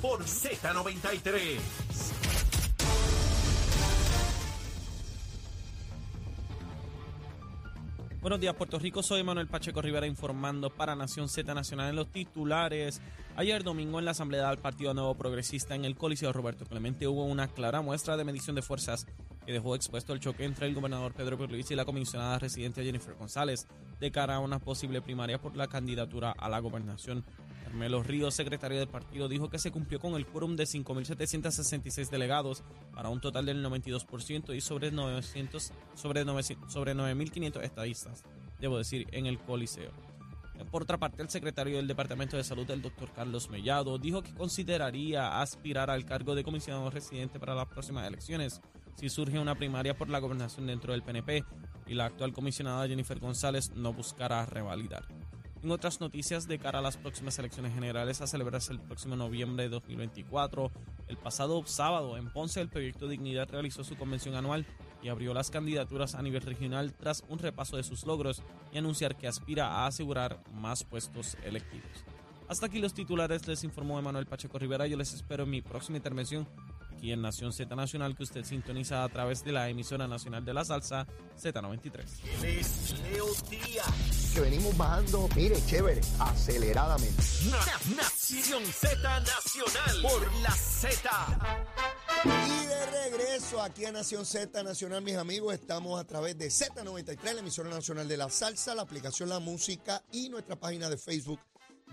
Por Z93. Buenos días, Puerto Rico. Soy Manuel Pacheco Rivera informando para Nación Z Nacional en los titulares. Ayer domingo en la Asamblea del Partido Nuevo Progresista en el Coliseo Roberto Clemente hubo una clara muestra de medición de fuerzas que dejó expuesto el choque entre el gobernador Pedro Pierluisi y la comisionada residente Jennifer González de cara a una posible primaria por la candidatura a la gobernación. Carmelo Ríos, secretario del partido, dijo que se cumplió con el quórum de 5.766 delegados para un total del 92% y sobre 900 sobre 900, sobre 9.500 estadistas, debo decir, en el Coliseo. Por otra parte, el secretario del Departamento de Salud, el doctor Carlos Mellado, dijo que consideraría aspirar al cargo de comisionado residente para las próximas elecciones si surge una primaria por la gobernación dentro del PNP y la actual comisionada Jennifer González no buscará revalidar. En otras noticias, de cara a las próximas elecciones generales a celebrarse el próximo noviembre de 2024, el pasado sábado en Ponce el Proyecto Dignidad realizó su convención anual y abrió las candidaturas a nivel regional tras un repaso de sus logros y anunciar que aspira a asegurar más puestos electivos. Hasta aquí los titulares, les informó Emanuel Pacheco Rivera. Yo les espero en mi próxima intervención aquí en Nación Z Nacional que usted sintoniza a través de la emisora nacional de la salsa Z93. Les Leo Díaz. que venimos bajando, mire, chévere, aceleradamente. Na- Nación Z Nacional por la Z. Y de regreso aquí a Nación Z Nacional, mis amigos, estamos a través de Z93, la emisora nacional de la salsa, la aplicación La Música y nuestra página de Facebook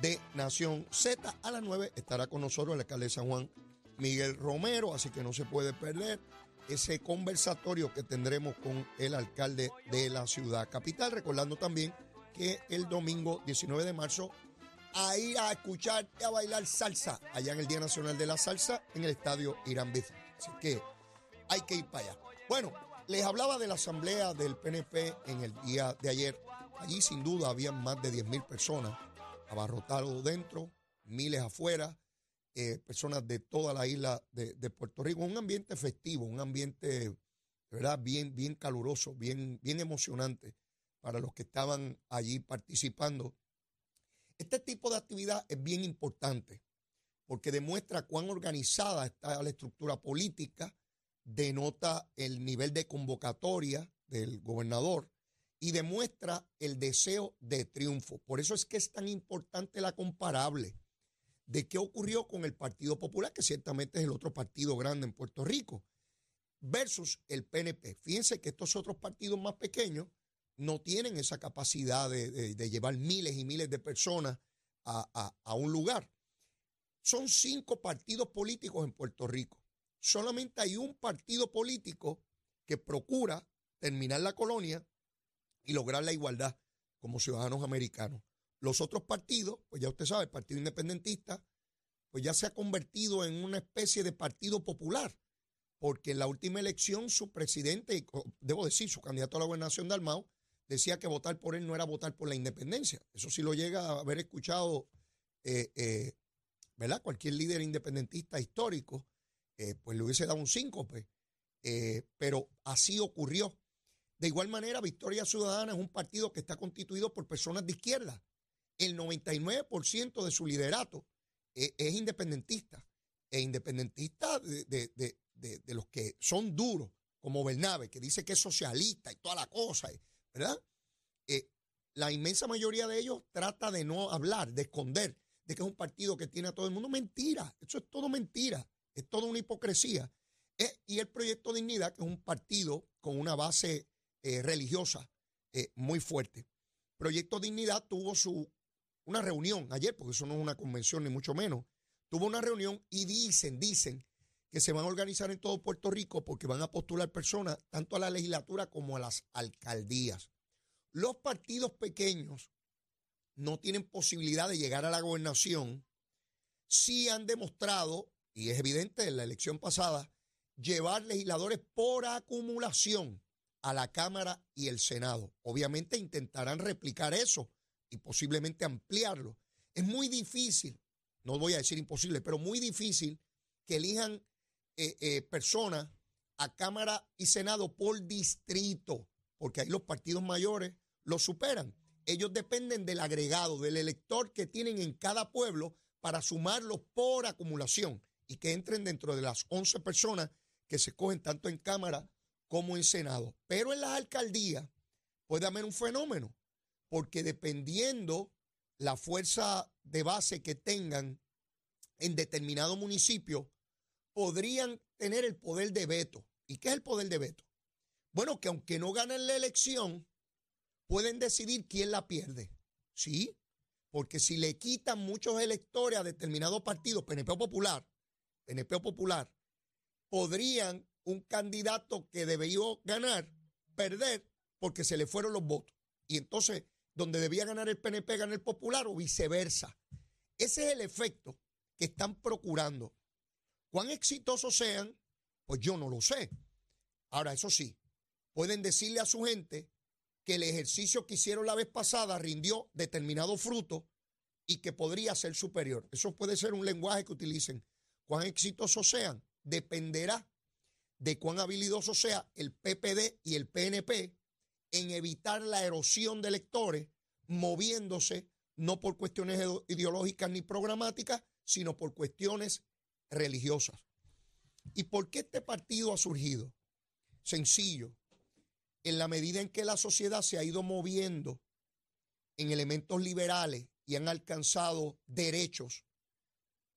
de Nación Z. A las 9 estará con nosotros el alcalde de San Juan, Miguel Romero, así que no se puede perder ese conversatorio que tendremos con el alcalde de la ciudad capital. Recordando también que el domingo 19 de marzo a ir a escuchar y a bailar salsa allá en el Día Nacional de la Salsa en el estadio Irán Bithorn. Así que hay que ir para allá. Bueno, les hablaba de la asamblea del PNP en el día de ayer. Allí sin duda habían más de 10 mil personas abarrotados dentro, miles afuera, eh, personas de toda la isla de, de Puerto Rico. Un ambiente festivo, un ambiente verdad bien, bien caluroso, bien, bien emocionante para los que estaban allí participando. Este tipo de actividad es bien importante porque demuestra cuán organizada está la estructura política, denota el nivel de convocatoria del gobernador y demuestra el deseo de triunfo. Por eso es que es tan importante la comparable de qué ocurrió con el Partido Popular, que ciertamente es el otro partido grande en Puerto Rico, versus el PNP. Fíjense que estos otros partidos más pequeños no tienen esa capacidad de, llevar miles y miles de personas a un lugar. Son cinco partidos políticos en Puerto Rico. Solamente hay un partido político que procura terminar la colonia y lograr la igualdad como ciudadanos americanos. Los otros partidos, pues ya usted sabe, el Partido Independentista, pues ya se ha convertido en una especie de partido popular, porque en la última elección su presidente, debo decir, su candidato a la gobernación de Almao, decía que votar por él no era votar por la independencia. Eso sí lo llega a haber escuchado, eh, eh, ¿verdad? Cualquier líder independentista histórico, eh, pues le hubiese dado un síncope. Pero así ocurrió. De igual manera, Victoria Ciudadana es un partido que está constituido por personas de izquierda. El 99% de su liderato eh, es independentista. E independentista de, de- de- de- los que son duros, como Bernabe, que dice que es socialista y toda la cosa, ¿verdad? Eh, la inmensa mayoría de ellos trata de no hablar, de esconder, de que es un partido que tiene a todo el mundo. Mentira, eso es todo mentira, es toda una hipocresía. Eh, y el Proyecto Dignidad, que es un partido con una base religiosa muy fuerte. Proyecto Dignidad tuvo su, una reunión ayer, porque eso no es una convención ni mucho menos, tuvo una reunión y dicen, dicen que se van a organizar en todo Puerto Rico porque van a postular personas tanto a la legislatura como a las alcaldías. Los partidos pequeños no tienen posibilidad de llegar a la gobernación si han demostrado, y es evidente en la elección pasada, llevar legisladores por acumulación a la Cámara y el Senado. Obviamente intentarán replicar eso y posiblemente ampliarlo. Es muy difícil, no voy a decir imposible, pero muy difícil que elijan eh, eh, personas a Cámara y Senado por distrito, porque ahí los partidos mayores los superan. Ellos dependen del agregado, del elector que tienen en cada pueblo para sumarlos por acumulación y que entren dentro de las 11 personas que se cogen tanto en Cámara como en Senado. Pero en las alcaldías puede haber un fenómeno, porque dependiendo la fuerza de base que tengan en determinado municipio, podrían tener el poder de veto. ¿Y qué es el poder de veto? Bueno, que aunque no ganen la elección, pueden decidir quién la pierde. ¿Sí? Porque si le quitan muchos electores a determinados partidos, PNP Popular, PNP Popular, podrían un candidato que debió ganar perder porque se le fueron los votos. Y entonces, donde debía ganar el PNP, gana el Popular o viceversa. Ese es el efecto que están procurando. ¿Cuán exitosos sean? Pues yo no lo sé. Ahora, eso sí, pueden decirle a su gente que el ejercicio que hicieron la vez pasada rindió determinado fruto y que podría ser superior. Eso puede ser un lenguaje que utilicen. Cuán exitosos sean dependerá de cuán habilidoso sea el PPD y el PNP en evitar la erosión de electores moviéndose no por cuestiones ideológicas ni programáticas, sino por cuestiones religiosas. ¿Y por qué este partido ha surgido? Sencillo. En la medida en que la sociedad se ha ido moviendo en elementos liberales y han alcanzado derechos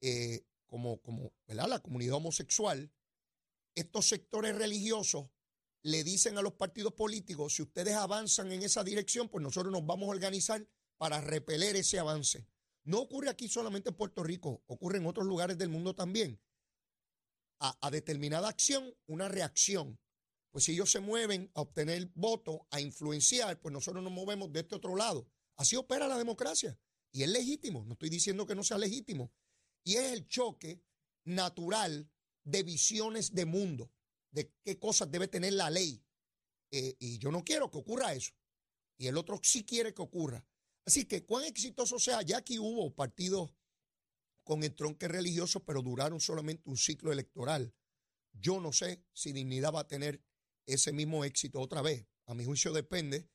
eh, como, como la comunidad homosexual, estos sectores religiosos le dicen a los partidos políticos, si ustedes avanzan en esa dirección, pues nosotros nos vamos a organizar para repeler ese avance. No ocurre aquí solamente en Puerto Rico, ocurre en otros lugares del mundo también. A, determinada acción, una reacción. Pues si ellos se mueven a obtener votos, a influenciar, pues nosotros nos movemos de este otro lado. Así opera la democracia. Y es legítimo, no estoy diciendo que no sea legítimo. Y es el choque natural de visiones de mundo de qué cosas debe tener la ley. Eh, y yo no quiero que ocurra eso. Y el otro sí quiere que ocurra. Así que cuán exitoso sea, ya que hubo partidos con el tronque religioso, pero duraron solamente un ciclo electoral. Yo no sé si Dignidad va a tener ese mismo éxito otra vez. A mi juicio depende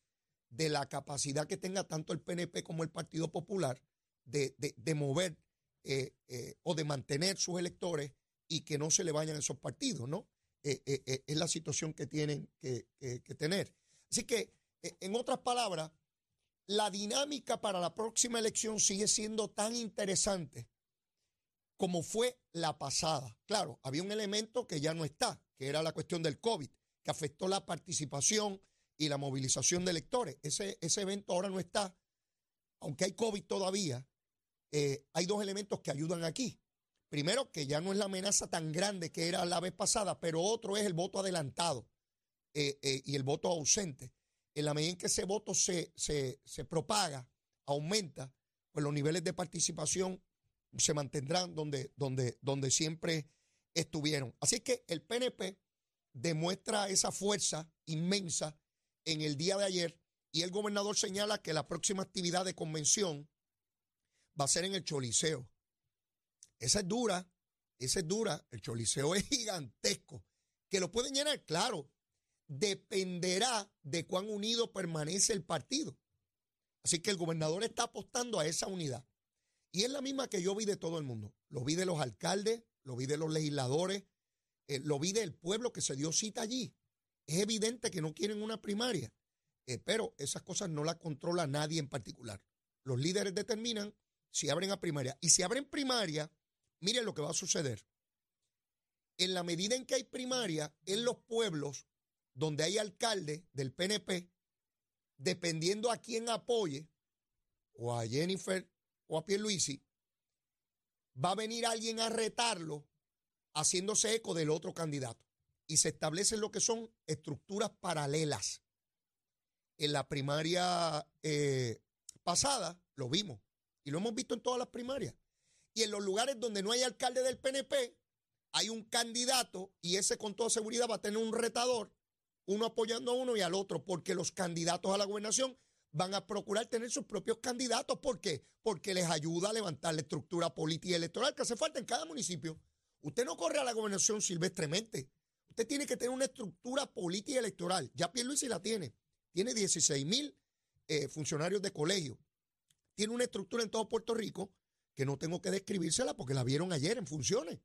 de la capacidad que tenga tanto el PNP como el Partido Popular de, mover eh, eh, o de mantener sus electores y que no se le vayan esos partidos, ¿no? Eh, eh, eh, es la situación que tienen que, tener. Así que, en otras palabras, la dinámica para la próxima elección sigue siendo tan interesante como fue la pasada. Claro, había un elemento que ya no está, que era la cuestión del COVID, que afectó la participación y la movilización de electores. Ese, ese evento ahora no está. Aunque hay COVID todavía, hay dos elementos que ayudan aquí. Primero, que ya no es la amenaza tan grande que era la vez pasada, pero otro es el voto adelantado eh, eh, y el voto ausente. En la medida en que ese voto se, se, propaga, aumenta, pues los niveles de participación se mantendrán donde, donde, donde siempre estuvieron. Así que el PNP demuestra esa fuerza inmensa en el día de ayer y el gobernador señala que la próxima actividad de convención va a ser en el Choliseo. Esa es dura, esa es dura. El choliseo es gigantesco. ¿Que lo pueden llenar? Claro. Dependerá de cuán unido permanece el partido. Así que el gobernador está apostando a esa unidad. Y es la misma que yo vi de todo el mundo. Lo vi de los alcaldes, lo vi de los legisladores, eh, lo vi del pueblo que se dio cita allí. Es evidente que no quieren una primaria, eh, pero esas cosas no las controla nadie en particular. Los líderes determinan si abren a primaria. Y si abren primaria, Miren lo que va a suceder. En la medida en que hay primaria en los pueblos donde hay alcalde del PNP, dependiendo a quién apoye, o a Jennifer o a Pierluisi, va a venir alguien a retarlo haciéndose eco del otro candidato. Y se establecen lo que son estructuras paralelas. En la primaria eh, pasada lo vimos y lo hemos visto en todas las primarias. Y en los lugares donde no hay alcalde del PNP, hay un candidato y ese con toda seguridad va a tener un retador, uno apoyando a uno y al otro, porque los candidatos a la gobernación van a procurar tener sus propios candidatos. ¿Por qué? Porque les ayuda a levantar la estructura política y electoral que hace falta en cada municipio. Usted no corre a la gobernación silvestremente. Usted tiene que tener una estructura política y electoral. Ya Pierluisi la tiene. Tiene 16 mil eh, funcionarios de colegio. Tiene una estructura en todo Puerto Rico que no tengo que describírsela porque la vieron ayer en funciones.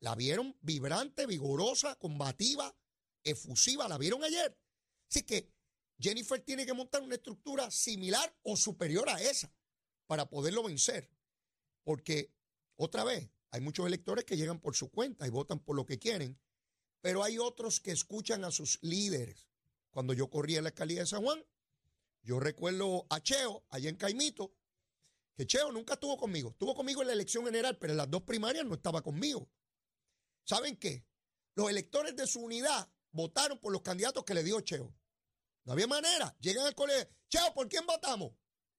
La vieron vibrante, vigorosa, combativa, efusiva, la vieron ayer. Así que Jennifer tiene que montar una estructura similar o superior a esa para poderlo vencer. Porque, otra vez, hay muchos electores que llegan por su cuenta y votan por lo que quieren, pero hay otros que escuchan a sus líderes. Cuando yo corría en la alcaldía de San Juan, yo recuerdo a Cheo, allá en Caimito, que Cheo nunca estuvo conmigo. Estuvo conmigo en la elección general, pero en las dos primarias no estaba conmigo. ¿Saben qué? Los electores de su unidad votaron por los candidatos que le dio Cheo. No había manera. Llegan al colegio, Cheo, ¿por quién votamos?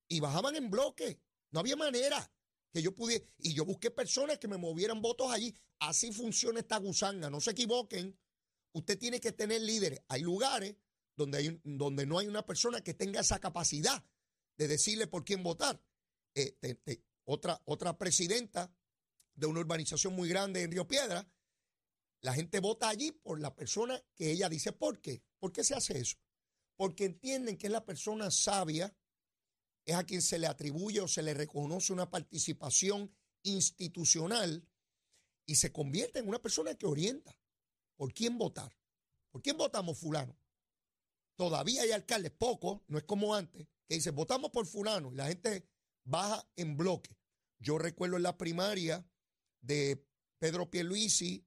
Y bajaban en bloque. No había manera que yo pudiera. Y yo busqué personas que me movieran votos allí. Así funciona esta gusanga. No se equivoquen. Usted tiene que tener líderes. Hay lugares donde, hay, donde no hay una persona que tenga esa capacidad de decirle por quién votar. Eh, otra, otra presidenta de una urbanización muy grande en Río Piedra, la gente vota allí por la persona que ella dice. ¿Por qué? ¿Por qué se hace eso? Porque entienden que es la persona sabia, es a quien se le atribuye o se le reconoce una participación institucional y se convierte en una persona que orienta por quién votar. ¿Por quién votamos fulano? Todavía hay alcaldes, pocos, no es como antes, que dicen, votamos por fulano y la gente baja en bloque. Yo recuerdo en la primaria de Pedro Pierluisi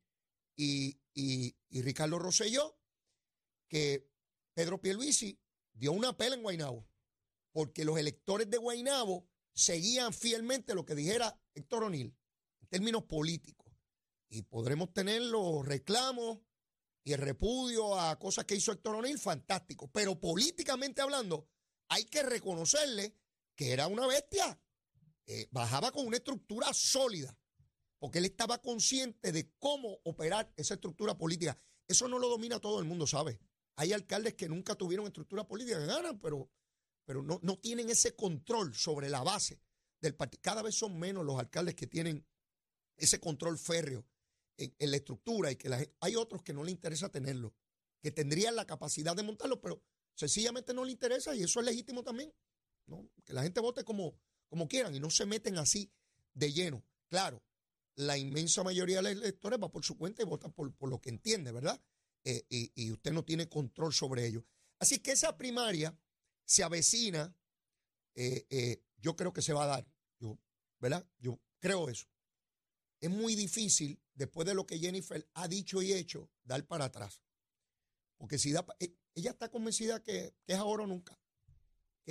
y, y, y Ricardo Rosselló que Pedro Pierluisi dio una pela en Guainabo porque los electores de Guainabo seguían fielmente lo que dijera Héctor O'Neill en términos políticos. Y podremos tener los reclamos y el repudio a cosas que hizo Héctor O'Neill, fantástico. Pero políticamente hablando, hay que reconocerle que era una bestia. Eh, bajaba con una estructura sólida, porque él estaba consciente de cómo operar esa estructura política. Eso no lo domina todo el mundo, ¿sabe? Hay alcaldes que nunca tuvieron estructura política, que ganan, pero, pero no, no tienen ese control sobre la base del partido. Cada vez son menos los alcaldes que tienen ese control férreo en, la estructura y que la, hay otros que no le interesa tenerlo, que tendrían la capacidad de montarlo, pero sencillamente no le interesa y eso es legítimo también. Que la gente vote como, como quieran y no se meten así de lleno. Claro, la inmensa mayoría de los electores va por su cuenta y vota por, lo que entiende, ¿verdad? Eh, y, usted no tiene control sobre ello. Así que esa primaria se avecina, eh, eh, yo creo que se va a dar, yo, ¿verdad? Yo creo eso. Es muy difícil, después de lo que Jennifer ha dicho y hecho, dar para atrás. Porque si da, ella está convencida que, que es ahora o nunca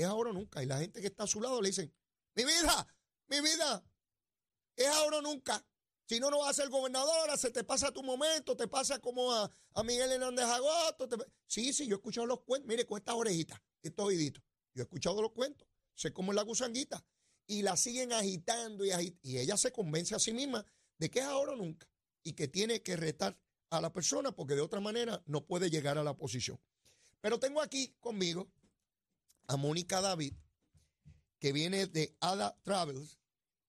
es ahora o nunca. Y la gente que está a su lado le dicen, mi vida, mi vida, es ahora o nunca. Si no, no vas a ser gobernadora, se te pasa tu momento, te pasa como a, Miguel Hernández Agosto. Sí, sí, yo he escuchado los cuentos. Mire, con estas orejitas, estos oíditos. Yo he escuchado los cuentos. Sé cómo es la gusanguita. Y la siguen agitando y, y ella se convence a sí misma de que es ahora o nunca. Y que tiene que retar a la persona porque de otra manera no puede llegar a la posición. Pero tengo aquí conmigo a Mónica David, que viene de Ada Travels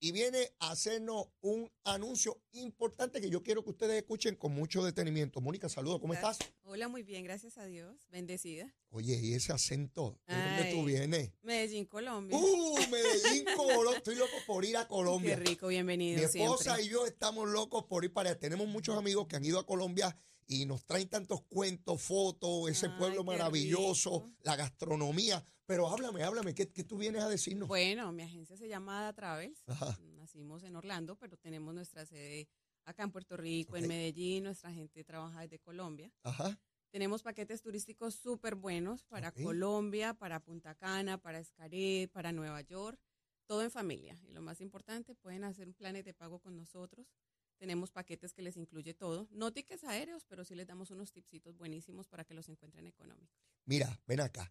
y viene a hacernos un anuncio importante que yo quiero que ustedes escuchen con mucho detenimiento. Mónica, saludos, ¿cómo estás? Hola, muy bien, gracias a Dios, bendecida. Oye, ¿y ese acento? ¿De dónde tú vienes? Medellín, Colombia. ¡Uh, Medellín, Colombia! Estoy loco por ir a Colombia. Qué rico, bienvenido Mi esposa y yo estamos locos por ir para allá. Tenemos muchos amigos que han ido a Colombia y nos traen tantos cuentos, fotos, ese pueblo maravilloso, la gastronomía. Pero háblame, háblame, ¿qué, tú vienes a decirnos? Bueno, mi agencia se llama Ada Travels. Nacimos en Orlando, pero tenemos nuestra sede acá en Puerto Rico, en Medellín. Nuestra gente trabaja desde Colombia. Ajá. Tenemos paquetes turísticos súper buenos para Colombia, para Punta Cana, para Escaret, para Nueva York. Todo en familia. Y lo más importante, pueden hacer un plan de pago con nosotros tenemos paquetes que les incluye todo. No tickets aéreos, pero sí les damos unos tipsitos buenísimos para que los encuentren económicos. Mira, ven acá.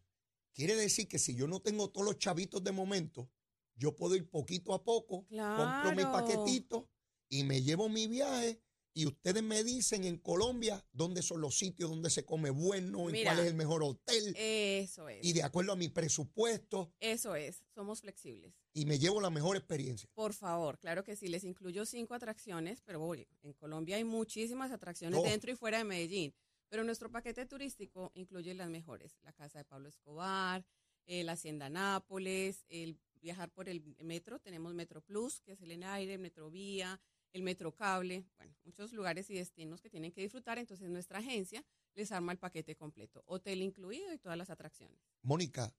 Quiere decir que si yo no tengo todos los chavitos de momento, yo puedo ir poquito a poco, compro mi paquetito y me llevo mi viaje y ustedes me dicen en Colombia dónde son los sitios donde se come bueno, en cuál es el mejor hotel. Eso es. Y de acuerdo a mi presupuesto. Eso es, somos flexibles. Y me llevo la mejor experiencia. Por favor, claro que sí, les incluyo cinco atracciones, pero oye, en Colombia hay muchísimas atracciones dentro y fuera de Medellín. Pero nuestro paquete turístico incluye las mejores, la casa de Pablo Escobar, eh, la Hacienda Nápoles, el viajar por el metro, tenemos Metro Plus, que es el en aire, Metro Vía, el Metro Cable, bueno, muchos lugares y destinos que tienen que disfrutar. Entonces nuestra agencia les arma el paquete completo, hotel incluido y todas las atracciones. Mónica,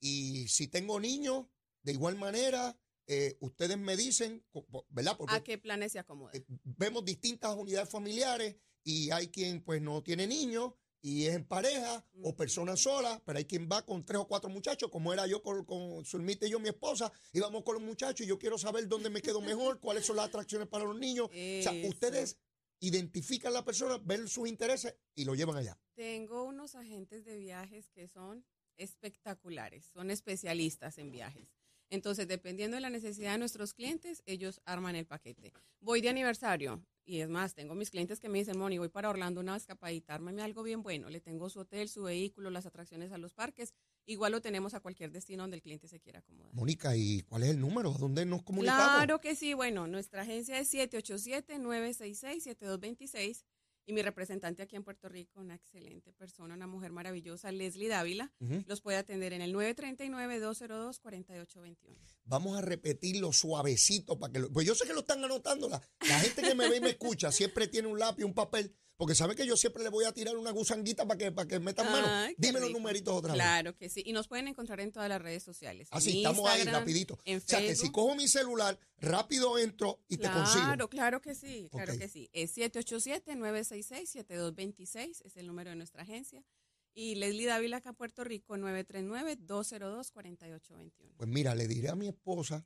y si tengo niños, de igual manera, eh, ustedes me dicen, ¿verdad? ¿A qué planes se acomodan? Eh, vemos distintas unidades familiares y hay quien pues no tiene niños y es en pareja o persona sola, pero hay quien va con tres o cuatro muchachos, como era yo con, con y yo, mi esposa, íbamos con los muchachos y yo quiero saber dónde me quedo mejor, cuáles son las atracciones para los niños. O sea, ustedes identifican a la persona, ven sus intereses y lo llevan allá. Tengo unos agentes de viajes que son espectaculares, son especialistas en viajes. Entonces, dependiendo de la necesidad de nuestros clientes, ellos arman el paquete. Voy de aniversario, y es más, tengo mis clientes que me dicen, Moni, voy para Orlando una escapadita, ármame algo bien bueno. Le tengo su hotel, su vehículo, las atracciones a los parques. Igual lo tenemos a cualquier destino donde el cliente se quiera acomodar. Mónica, ¿y cuál es el número? ¿Dónde nos comunicamos? Claro que sí. Bueno, nuestra agencia es 787-966-7226 y mi representante aquí en Puerto Rico, una excelente persona, una mujer maravillosa, Leslie Dávila, los puede atender en el 939-202-4821. Vamos a repetirlo suavecito para que lo, pues yo sé que lo están anotando la, la gente que me ve y me escucha siempre tiene un lápiz, un papel porque sabe que yo siempre le voy a tirar una gusanguita para que, para que metan mano. Dime los numeritos otra vez. Claro que sí. Y nos pueden encontrar en todas las redes sociales. Así, estamos ahí rapidito. o sea, que si cojo mi celular, rápido entro y te consigo. Claro, claro que sí. Claro que sí. Es 787-966-7226. Es el número de nuestra agencia. Y Leslie Dávila acá Puerto Rico, 939-202-4821. Pues mira, le diré a mi esposa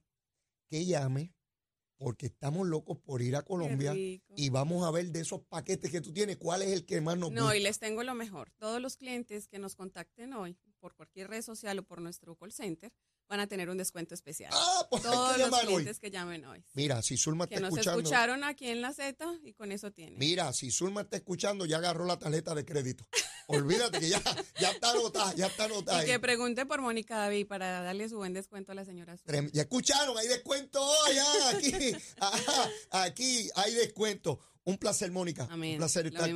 que llame porque estamos locos por ir a Colombia y vamos a ver de esos paquetes que tú tienes, cuál es el que más nos gusta. No, y les tengo lo mejor. Todos los clientes que nos contacten hoy por cualquier red social o por nuestro call center van a tener un descuento especial. Ah, pues Todos los clientes que llamen hoy. Mira, si Zulma está escuchando. Que nos escucharon aquí en la Z y con eso tiene. Mira, si Zulma está escuchando, ya agarró la tarjeta de crédito. Olvídate que ya, ya está anotada, ya está anotada. Y que pregunte por Mónica David para darle su buen descuento a la señora. Ya escucharon, hay descuento hoy, aquí, aquí hay descuento. Un placer, Mónica. Amén. Un placer estar,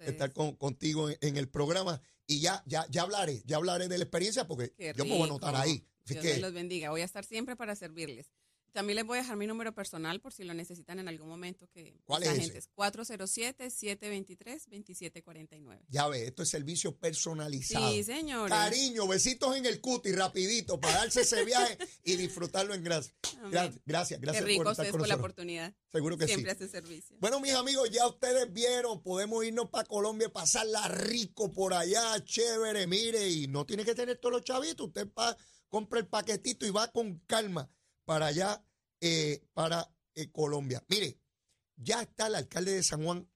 estar contigo en, el programa. Y ya, ya, ya hablaré, ya hablaré de la experiencia porque yo puedo anotar ahí. Dios los bendiga. Voy a estar siempre para servirles. También les voy a dejar mi número personal por si lo necesitan en algún momento. Que ¿Cuál es ese? 407-723-2749. Ya ve, esto es servicio personalizado. Sí, señor. Cariño, besitos en el cuti, rapidito, para darse ese viaje y disfrutarlo en gracia. Gracias, gracias, gracias Qué rico por estar con la oportunidad. Seguro que Siempre sí. hace servicio. Bueno, mis amigos, ya ustedes vieron, podemos irnos para Colombia, pasarla rico por allá, chévere, mire, y no tiene que tener todos los chavitos, usted pa, compra el paquetito y va con calma para allá, eh, para eh, Colombia. Mire, ya está el alcalde de San Juan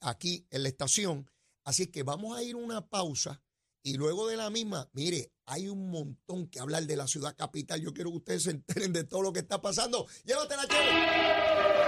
aquí en la estación, así que vamos a ir una pausa y luego de la misma, mire, hay un montón que hablar de la ciudad capital. Yo quiero que ustedes se enteren de todo lo que está pasando. Llévatela, chévere.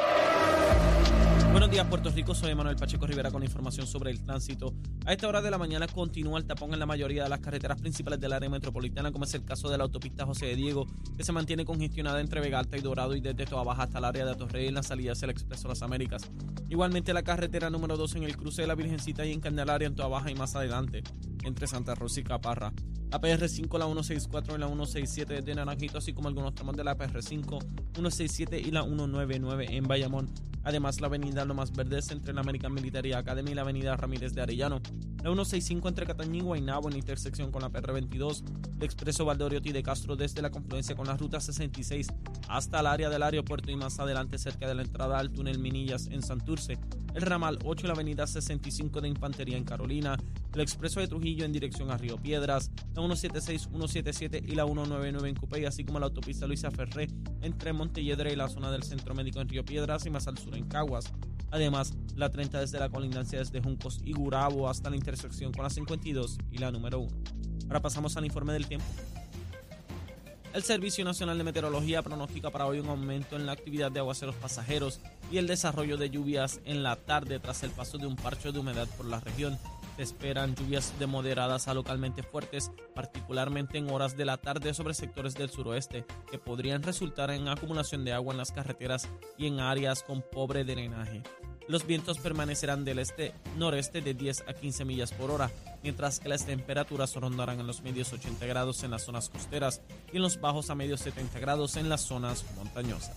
Días, Puerto Rico. Soy Manuel Pacheco Rivera con información sobre el tránsito. A esta hora de la mañana continúa el tapón en la mayoría de las carreteras principales del área metropolitana, como es el caso de la autopista José de Diego, que se mantiene congestionada entre Vega Alta y Dorado y desde Toa Baja hasta el área de Atorrey en la salida hacia el Expreso Las Américas. Igualmente la carretera número 2 en el cruce de la Virgencita y en Candelaria en Toa Baja y más adelante, entre Santa Rosa y Caparra. La PR5, la 164 y la 167 de Naranjito, así como algunos tramos de la PR5, 167 y la 199 en Bayamón. Además, la avenida Lomas Verdes entre la American Military Academy y la avenida Ramírez de Arellano. La 165 entre Catañí y Guaynabo en intersección con la PR22. El expreso Valdoriotti de Castro desde la confluencia con la ruta 66 hasta el área del aeropuerto y más adelante cerca de la entrada al túnel Minillas en Santurce el ramal 8 y la avenida 65 de Infantería en Carolina, el expreso de Trujillo en dirección a Río Piedras, la 176, 177 y la 199 en Cupey, así como la autopista Luisa Ferré entre Montelledra y la zona del Centro Médico en Río Piedras y más al sur en Caguas. Además, la 30 desde la colindancia desde Juncos y Gurabo hasta la intersección con la 52 y la número 1. Ahora pasamos al informe del tiempo. El Servicio Nacional de Meteorología pronostica para hoy un aumento en la actividad de aguaceros pasajeros y el desarrollo de lluvias en la tarde tras el paso de un parcho de humedad por la región. Se esperan lluvias de moderadas a localmente fuertes, particularmente en horas de la tarde sobre sectores del suroeste, que podrían resultar en acumulación de agua en las carreteras y en áreas con pobre drenaje. Los vientos permanecerán del este-noreste de 10 a 15 millas por hora, mientras que las temperaturas rondarán en los medios 80 grados en las zonas costeras y en los bajos a medios 70 grados en las zonas montañosas.